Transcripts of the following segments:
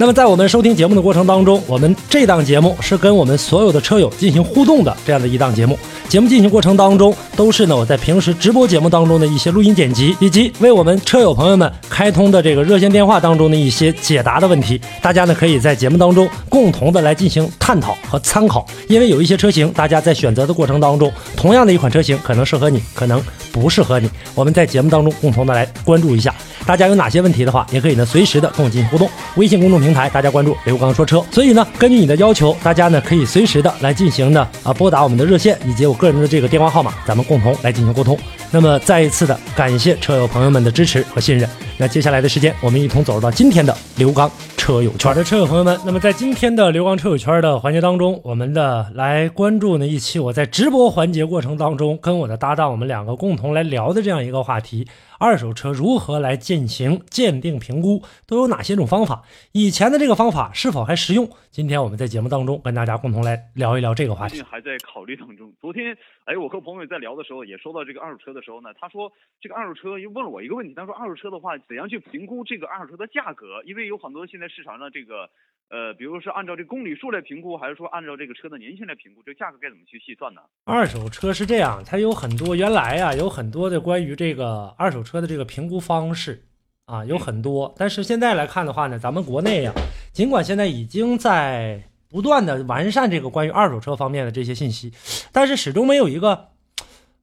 那么在我们收听节目的过程当中，我们这档节目是跟我们所有的车友进行互动的这样的一档节目。节目进行过程当中，都是呢我在平时直播节目当中的一些录音剪辑，以及为我们车友朋友们开通的这个热线电话当中的一些解答的问题。大家呢可以在节目当中共同的来进行探讨和参考，因为有一些车型，大家在选择的过程当中，同样的一款车型可能适合你，可能不适合你。我们在节目当中共同的来关注一下。大家有哪些问题的话，也可以呢随时的跟我进行互动。微信公众平台大家关注刘刚说车。所以呢，根据你的要求，大家呢可以随时的来进行呢啊拨打我们的热线以及我个人的这个电话号码，咱们共同来进行沟通。那么再一次的感谢车友朋友们的支持和信任。那接下来的时间，我们一同走入到今天的刘刚车友圈的车友朋友们。那么在今天的刘刚车友圈的环节当中，我们的来关注呢一期我在直播环节过程当中跟我的搭档我们两个共同来聊的这样一个话题。二手车如何来进行鉴定评估，都有哪些种方法？以前的这个方法是否还实用？今天我们在节目当中跟大家共同来聊一聊这个话题。还在考虑当中。昨天，哎，我和朋友在聊的时候，也说到这个二手车的时候呢，他说这个二手车又问了我一个问题，他说二手车的话，怎样去评估这个二手车的价格？因为有很多现在市场上这个。呃，比如是按照这公里数来评估，还是说按照这个车的年限来评估？这价格该怎么去细算呢？二手车是这样，它有很多原来呀，有很多的关于这个二手车的这个评估方式啊，有很多。但是现在来看的话呢，咱们国内呀，尽管现在已经在不断的完善这个关于二手车方面的这些信息，但是始终没有一个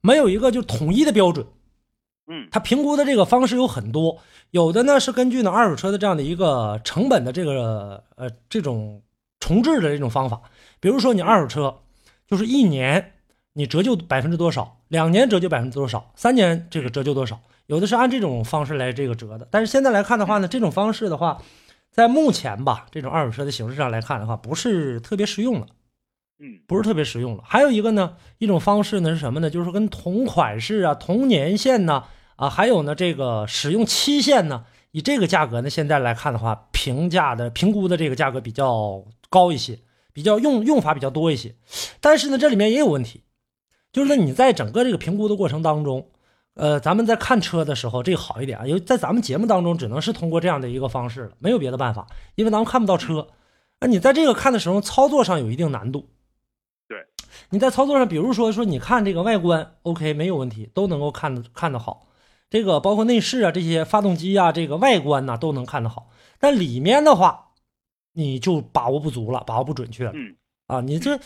没有一个就统一的标准。嗯，它评估的这个方式有很多，有的呢是根据呢二手车的这样的一个成本的这个呃这种重置的这种方法，比如说你二手车就是一年你折旧百分之多少，两年折旧百分之多少，三年这个折旧多少，有的是按这种方式来这个折的。但是现在来看的话呢，这种方式的话，在目前吧这种二手车的形式上来看的话，不是特别实用了，嗯，不是特别实用了。还有一个呢，一种方式呢是什么呢？就是跟同款式啊、同年限呢。啊，还有呢，这个使用期限呢，以这个价格呢，现在来看的话，评价的评估的这个价格比较高一些，比较用用法比较多一些。但是呢，这里面也有问题，就是你在整个这个评估的过程当中，呃，咱们在看车的时候，这个好一点啊，因为在咱们节目当中，只能是通过这样的一个方式了，没有别的办法，因为咱们看不到车。那你在这个看的时候，操作上有一定难度。对，你在操作上，比如说说你看这个外观，OK，没有问题，都能够看得看得好。这个包括内饰啊，这些发动机啊，这个外观呐，都能看得好。但里面的话，你就把握不足了，把握不准确了。嗯，啊，你这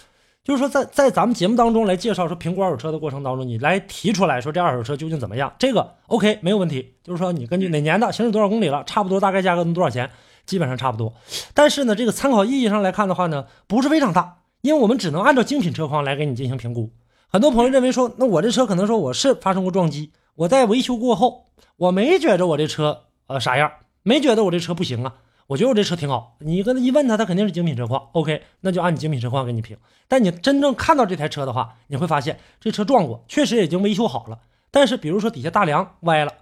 就是说，在在咱们节目当中来介绍说评估二手车的过程当中，你来提出来说这二手车究竟怎么样，这个 OK 没有问题。就是说你根据哪年的，行驶多少公里了，差不多大概价格能多少钱，基本上差不多。但是呢，这个参考意义上来看的话呢，不是非常大，因为我们只能按照精品车况来给你进行评估。很多朋友认为说，那我这车可能说我是发生过撞击。我在维修过后，我没觉着我这车呃啥样，没觉得我这车不行啊，我觉得我这车挺好。你跟他一问他，他肯定是精品车况，OK，那就按你精品车况给你评。但你真正看到这台车的话，你会发现这车撞过，确实已经维修好了。但是比如说底下大梁歪了，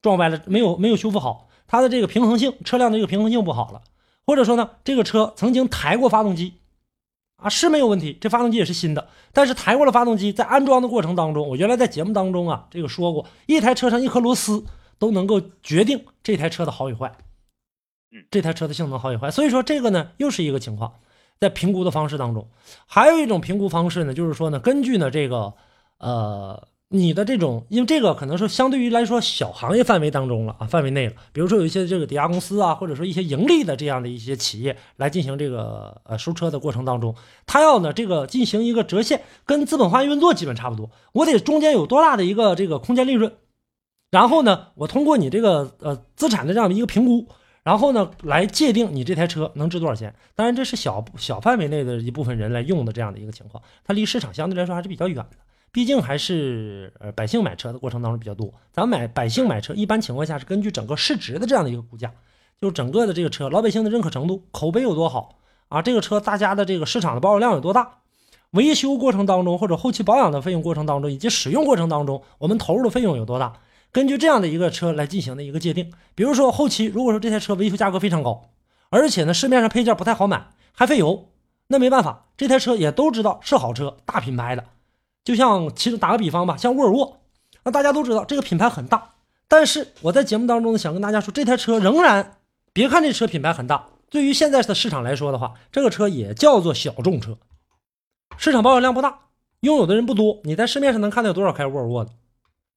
撞歪了，没有没有修复好，它的这个平衡性，车辆的这个平衡性不好了，或者说呢，这个车曾经抬过发动机。啊，是没有问题，这发动机也是新的，但是抬过了发动机，在安装的过程当中，我原来在节目当中啊，这个说过，一台车上一颗螺丝都能够决定这台车的好与坏，嗯，这台车的性能好与坏，所以说这个呢又是一个情况，在评估的方式当中，还有一种评估方式呢，就是说呢，根据呢这个，呃。你的这种，因为这个可能是相对于来说小行业范围当中了啊，范围内了。比如说有一些这个抵押公司啊，或者说一些盈利的这样的一些企业来进行这个呃收车的过程当中，他要呢这个进行一个折现，跟资本化运作基本差不多。我得中间有多大的一个这个空间利润，然后呢，我通过你这个呃资产的这样的一个评估，然后呢来界定你这台车能值多少钱。当然这是小小范围内的一部分人来用的这样的一个情况，它离市场相对来说还是比较远的。毕竟还是呃百姓买车的过程当中比较多，咱买百姓买车一般情况下是根据整个市值的这样的一个估价，就是整个的这个车老百姓的认可程度、口碑有多好啊，这个车大家的这个市场的保有量有多大，维修过程当中或者后期保养的费用过程当中，以及使用过程当中我们投入的费用有多大，根据这样的一个车来进行的一个界定。比如说后期如果说这台车维修价格非常高，而且呢市面上配件不太好买，还费油，那没办法，这台车也都知道是好车，大品牌的，就像其实打个比方吧，像沃尔沃，那大家都知道这个品牌很大。但是我在节目当中呢，想跟大家说，这台车仍然，别看这车品牌很大，对于现在的市场来说的话，这个车也叫做小众车，市场保有量不大，拥有的人不多。你在市面上能看到有多少开沃尔沃的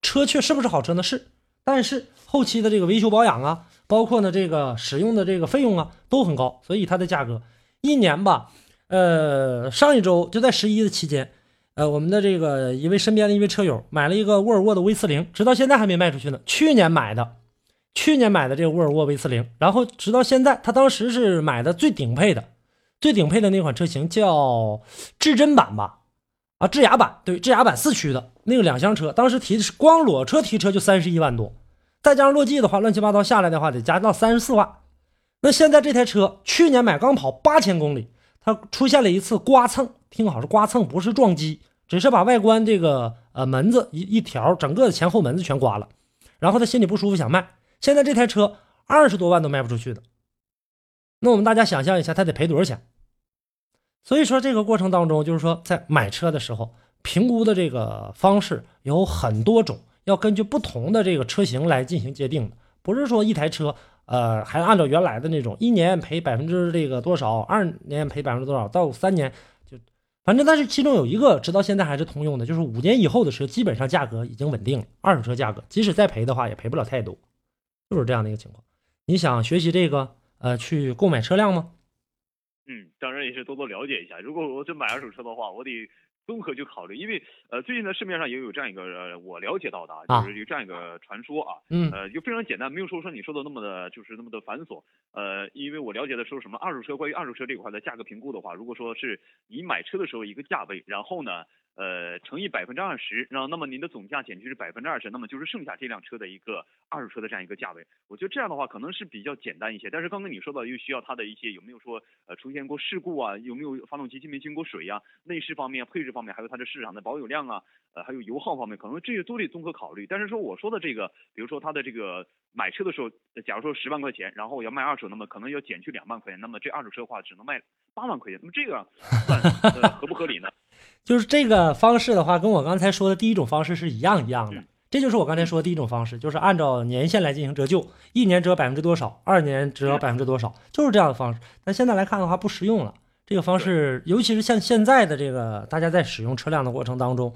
车？却是不是好车呢？是，但是后期的这个维修保养啊，包括呢这个使用的这个费用啊，都很高，所以它的价格一年吧，呃，上一周就在十一的期间。呃，我们的这个一位身边的一位车友买了一个沃尔沃的 V 四零，直到现在还没卖出去呢。去年买的，去年买的这个沃尔沃 V 四零，然后直到现在，他当时是买的最顶配的，最顶配的那款车型叫至臻版吧？啊，智雅版，对，智雅版四驱的那个两厢车，当时提的是光裸车提车就三十一万多，再加上落地的话，乱七八糟下来的话得加到三十四万。那现在这台车去年买刚跑八千公里。它出现了一次刮蹭，听好是刮蹭，不是撞击，只是把外观这个呃门子一一条，整个的前后门子全刮了，然后他心里不舒服想卖，现在这台车二十多万都卖不出去的，那我们大家想象一下，他得赔多少钱？所以说这个过程当中，就是说在买车的时候，评估的这个方式有很多种，要根据不同的这个车型来进行界定的，不是说一台车。呃，还按照原来的那种，一年赔百分之这个多少，二年赔百分之多少，到三年就，反正但是其中有一个，直到现在还是通用的，就是五年以后的车，基本上价格已经稳定了，二手车价格，即使再赔的话，也赔不了太多，就是这样的一个情况。你想学习这个，呃，去购买车辆吗？嗯，当然也是多多了解一下。如果我真买二手车的话，我得。综合去考虑，因为呃，最近呢市面上也有这样一个呃，我了解到的啊，就是有这样一个传说啊，嗯，呃，就非常简单，没有说说你说的那么的，就是那么的繁琐，呃，因为我了解的说什么二手车，关于二手车这块的价格评估的话，如果说是你买车的时候一个价位，然后呢。呃，乘以百分之二十，然后那么您的总价减去是百分之二十，那么就是剩下这辆车的一个二手车的这样一个价位。我觉得这样的话可能是比较简单一些。但是刚刚你说到又需要它的一些有没有说呃出现过事故啊，有没有发动机进没进过水呀，内饰方面、配置方面，还有它的市场的保有量啊，呃还有油耗方面，可能这些都得综合考虑。但是说我说的这个，比如说它的这个买车的时候，假如说十万块钱，然后我要卖二手，那么可能要减去两万块钱，那么这二手车的话只能卖八万块钱，那么这个算呃合不合理呢？就是这个方式的话，跟我刚才说的第一种方式是一样一样的。这就是我刚才说的第一种方式，就是按照年限来进行折旧，一年折百分之多少，二年折百分之多少，就是这样的方式。但现在来看的话，不实用了。这个方式，尤其是像现在的这个大家在使用车辆的过程当中，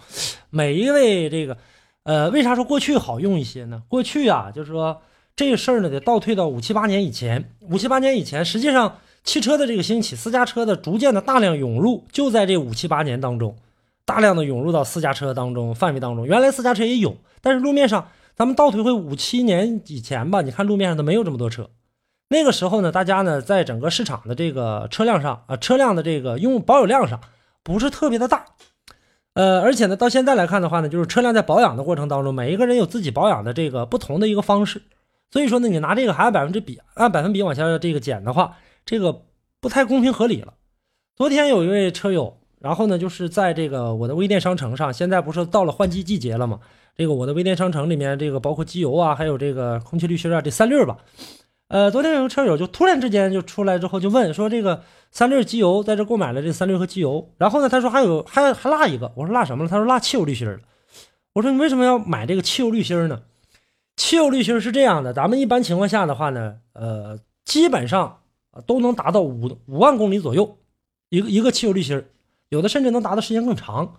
每一位这个，呃，为啥说过去好用一些呢？过去啊，就是说这个事儿呢，得倒退到五七八年以前。五七八年以前，实际上。汽车的这个兴起，私家车的逐渐的大量涌入，就在这五七八年当中，大量的涌入到私家车当中范围当中。原来私家车也有，但是路面上，咱们倒退回五七年以前吧，你看路面上都没有这么多车。那个时候呢，大家呢在整个市场的这个车辆上啊，车辆的这个用保有量上不是特别的大。呃，而且呢，到现在来看的话呢，就是车辆在保养的过程当中，每一个人有自己保养的这个不同的一个方式。所以说呢，你拿这个还按百分之比按百分比往下这个减的话。这个不太公平合理了。昨天有一位车友，然后呢，就是在这个我的微店商城上，现在不是到了换季季节了吗？这个我的微店商城里面，这个包括机油啊，还有这个空气滤芯啊，这三滤吧。呃，昨天有个车友就突然之间就出来之后就问说，这个三滤机油在这购买了这三滤和机油，然后呢，他说还有还还落一个，我说落什么了？他说落汽油滤芯了。我说你为什么要买这个汽油滤芯呢？汽油滤芯是这样的，咱们一般情况下的话呢，呃，基本上。都能达到五五万公里左右，一个一个汽油滤芯有的甚至能达到时间更长。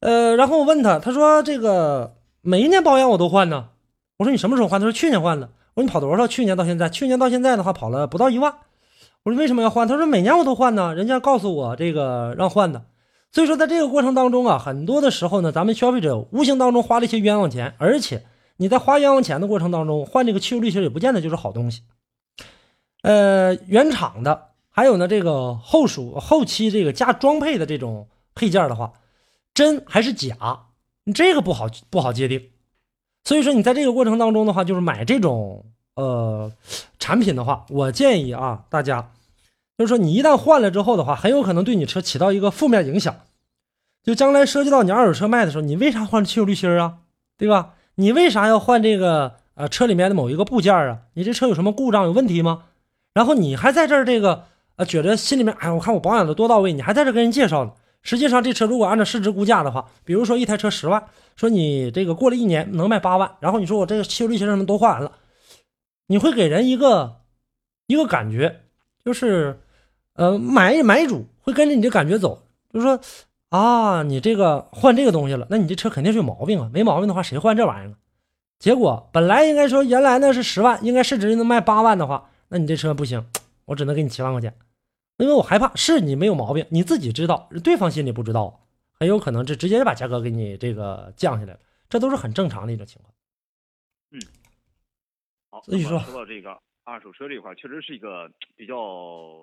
呃，然后我问他，他说这个每一年保养我都换呢。我说你什么时候换？他说去年换的。我说你跑多少？去年到现在，去年到现在的话跑了不到一万。我说为什么要换？他说每年我都换呢，人家告诉我这个让换的。所以说在这个过程当中啊，很多的时候呢，咱们消费者无形当中花了一些冤枉钱，而且你在花冤枉钱的过程当中换这个汽油滤芯也不见得就是好东西。呃，原厂的，还有呢，这个后属后期这个加装配的这种配件的话，真还是假，你这个不好不好界定。所以说，你在这个过程当中的话，就是买这种呃产品的话，我建议啊，大家就是说你一旦换了之后的话，很有可能对你车起到一个负面影响。就将来涉及到你二手车卖的时候，你为啥换汽油滤芯啊？对吧？你为啥要换这个呃车里面的某一个部件啊？你这车有什么故障有问题吗？然后你还在这儿这个呃觉得心里面哎，我看我保养的多到位，你还在这跟人介绍呢。实际上这车如果按照市值估价的话，比如说一台车十万，说你这个过了一年能卖八万，然后你说我这个汽油滤芯什么都换完了，你会给人一个一个感觉，就是呃买买主会跟着你的感觉走，就是说。啊，你这个换这个东西了，那你这车肯定是有毛病啊！没毛病的话，谁换这玩意儿？结果本来应该说原来那是十万，应该市值能卖八万的话，那你这车不行，我只能给你七万块钱，因为我害怕是你没有毛病，你自己知道，对方心里不知道，很有可能这直接就把价格给你这个降下来了，这都是很正常的一种情况。嗯，好，所以说说到这个。二手车这块确实是一个比较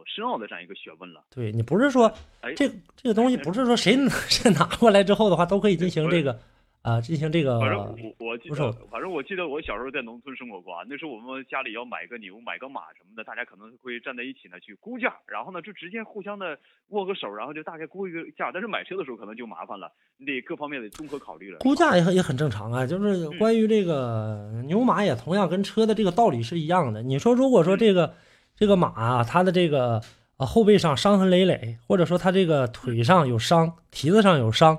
深奥的这样一个学问了。对你不是说，这这个东西不是说谁 谁拿过来之后的话都可以进行这个。啊，进行这个，反正我我记得，反正我记得我小时候在农村生活过啊。那时候我们家里要买个牛、买个马什么的，大家可能会站在一起呢去估价，然后呢就直接互相的握个手，然后就大概估一个价。但是买车的时候可能就麻烦了，你得各方面得综合考虑了。估价也很也很正常啊，就是关于这个牛马也同样跟车的这个道理是一样的。你说如果说这个这个马啊，它的这个啊后背上伤痕累累，或者说它这个腿上有伤、蹄子上有伤，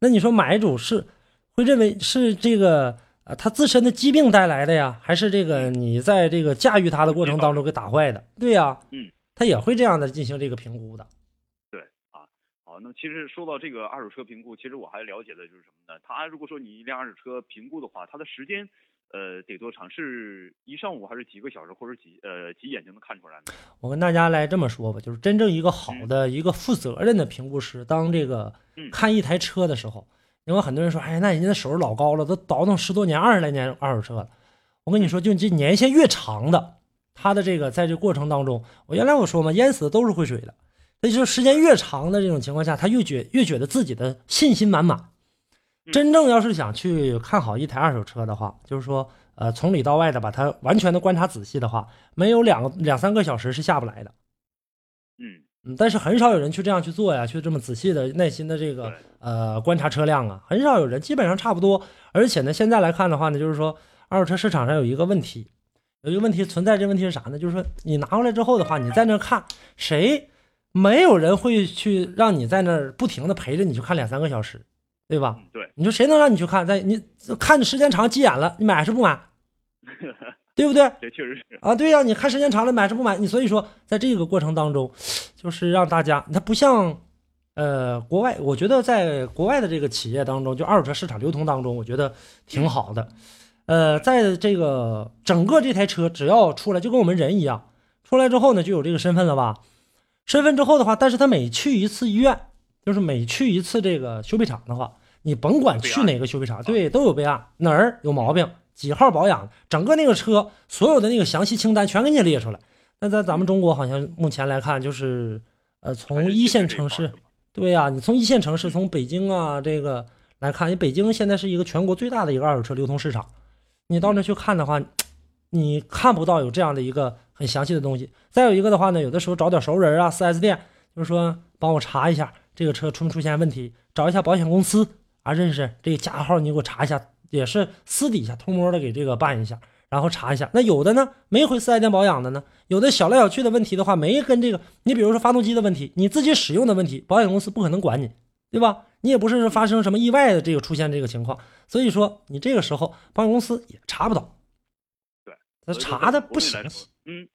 那你说买主是？会认为是这个呃，他自身的疾病带来的呀，还是这个你在这个驾驭他的过程当中给打坏的？对呀，嗯，他也会这样的进行这个评估的。对啊，好，那其实说到这个二手车评估，其实我还了解的就是什么呢？他如果说你一辆二手车评估的话，它的时间呃得多长？是一上午还是几个小时，或者几呃几眼就能看出来呢？我跟大家来这么说吧，就是真正一个好的一个负责任的评估师，当这个看一台车的时候。因为很多人说，哎，那人家的手老高了，都倒腾十多年、二十来年二手车了。我跟你说，就这年限越长的，他的这个在这过程当中，我原来我说嘛，淹死的都是会水的。那就是时间越长的这种情况下，他越觉越觉得自己的信心满满。真正要是想去看好一台二手车的话，就是说，呃，从里到外的把它完全的观察仔细的话，没有两两三个小时是下不来的。嗯。嗯，但是很少有人去这样去做呀，去这么仔细的、耐心的这个呃观察车辆啊，很少有人，基本上差不多。而且呢，现在来看的话呢，就是说二手车市场上有一个问题，有一个问题存在，这问题是啥呢？就是说你拿回来之后的话，你在那看，谁没有人会去让你在那儿不停的陪着你去看两三个小时，对吧？对，你说谁能让你去看？在你看的时间长急眼了，你买还是不买？对不对？这确实是啊，对呀，你看时间长了买是不买？你所以说，在这个过程当中，就是让大家，它不像，呃，国外，我觉得在国外的这个企业当中，就二手车市场流通当中，我觉得挺好的。呃，在这个整个这台车只要出来，就跟我们人一样，出来之后呢，就有这个身份了吧？身份之后的话，但是他每去一次医院，就是每去一次这个修配厂的话，你甭管去哪个修配厂，对，都有备案，哪儿有毛病。几号保养，整个那个车所有的那个详细清单全给你列出来。那在咱们中国好像目前来看，就是呃，从一线城市，对呀，你从一线城市，从北京啊这个来看，你北京现在是一个全国最大的一个二手车流通市场。你到那去看的话，你看不到有这样的一个很详细的东西。再有一个的话呢，有的时候找点熟人啊，4S 店，就是说帮我查一下这个车出没出现问题，找一下保险公司啊，认识这个加号，你给我查一下。也是私底下偷摸的给这个办一下，然后查一下。那有的呢，没回四 S 店保养的呢，有的小来小去的问题的话，没跟这个，你比如说发动机的问题，你自己使用的问题，保险公司不可能管你，对吧？你也不是发生什么意外的这个出现这个情况，所以说你这个时候保险公司也查不到，对，他查的不详细，嗯。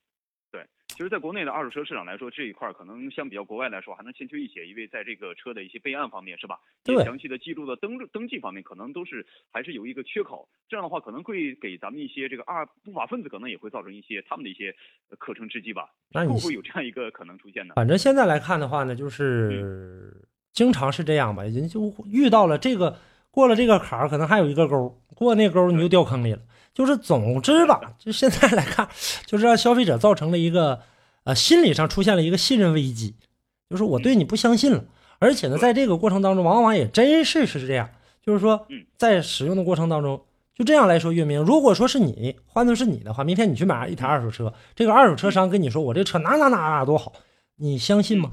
其实，在国内的二手车市场来说，这一块可能相比较国外来说还能欠缺一些，因为在这个车的一些备案方面，是吧？对。详细的记录的登登记方面，可能都是还是有一个缺口。这样的话，可能会给咱们一些这个二不法分子，可能也会造成一些他们的一些可乘之机吧？那会不会有这样一个可能出现呢？反正现在来看的话呢，就是经常是这样吧，人就遇到了这个过了这个坎儿，可能还有一个沟，过那沟你就掉坑里了。就是总之吧，就现在来看，就是让消费者造成了一个，呃，心理上出现了一个信任危机，就是我对你不相信了。而且呢，在这个过程当中，往往也真是是这样，就是说，在使用的过程当中，就这样来说，月明，如果说是你换做是你的话，明天你去买一台二手车，这个二手车商跟你说我这车哪哪哪哪多好，你相信吗？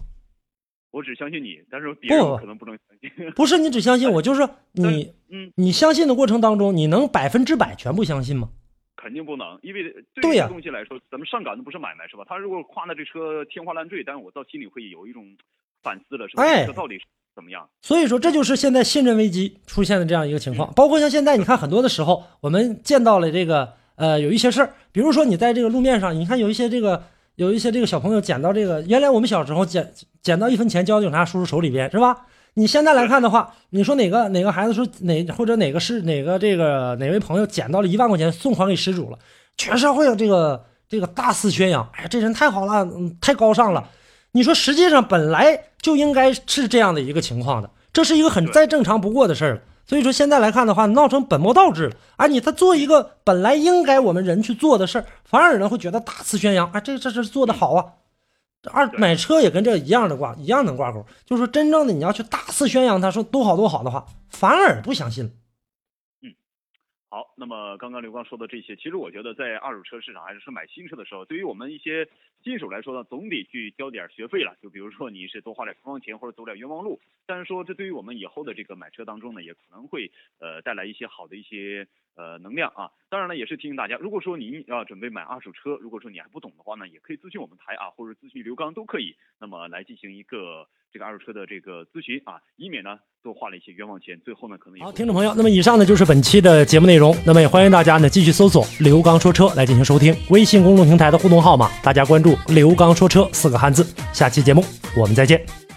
我只相信你，但是别人可能不能相信。不是你只相信我，就是说你嗯，你相信的过程当中，你能百分之百全部相信吗？肯定不能，因为对对呀于这个东西来说，咱们上赶的不是买卖，是吧？他如果夸的这车天花乱坠，但是我到心里会有一种反思了，是吧？哎这车到底是怎么样？所以说，这就是现在信任危机出现的这样一个情况。包括像现在，你看很多的时候，我们见到了这个呃有一些事儿，比如说你在这个路面上，你看有一些这个有一些这个小朋友捡到这个，原来我们小时候捡捡到一分钱交到警察叔叔手里边，是吧？你现在来看的话，你说哪个哪个孩子说哪或者哪个是哪个这个哪位朋友捡到了一万块钱送还给失主了，全社会有这个这个大肆宣扬，哎，这人太好了，嗯，太高尚了。你说实际上本来就应该是这样的一个情况的，这是一个很再正常不过的事儿了。所以说现在来看的话，闹成本末倒置了。啊，你他做一个本来应该我们人去做的事儿，反而呢会觉得大肆宣扬，啊，这这这做的好啊。二买车也跟这一样的挂，一样能挂钩。就是说真正的你要去大肆宣扬他说多好多好的话，反而不相信了。好，那么刚刚刘刚说的这些，其实我觉得在二手车市场还是说买新车的时候，对于我们一些新手来说呢，总得去交点学费了。就比如说你是多花点冤枉钱或者走点冤枉路，但是说这对于我们以后的这个买车当中呢，也可能会呃带来一些好的一些呃能量啊。当然了，也是提醒大家，如果说您要准备买二手车，如果说你还不懂的话呢，也可以咨询我们台啊，或者咨询刘刚都可以。那么来进行一个这个二手车的这个咨询啊，以免呢多花了一些冤枉钱，最后呢可能也好，听众朋友，那么以上呢就是本期的节目内容。那么也欢迎大家呢继续搜索“刘刚说车”来进行收听。微信公众平台的互动号码，大家关注“刘刚说车”四个汉字。下期节目我们再见。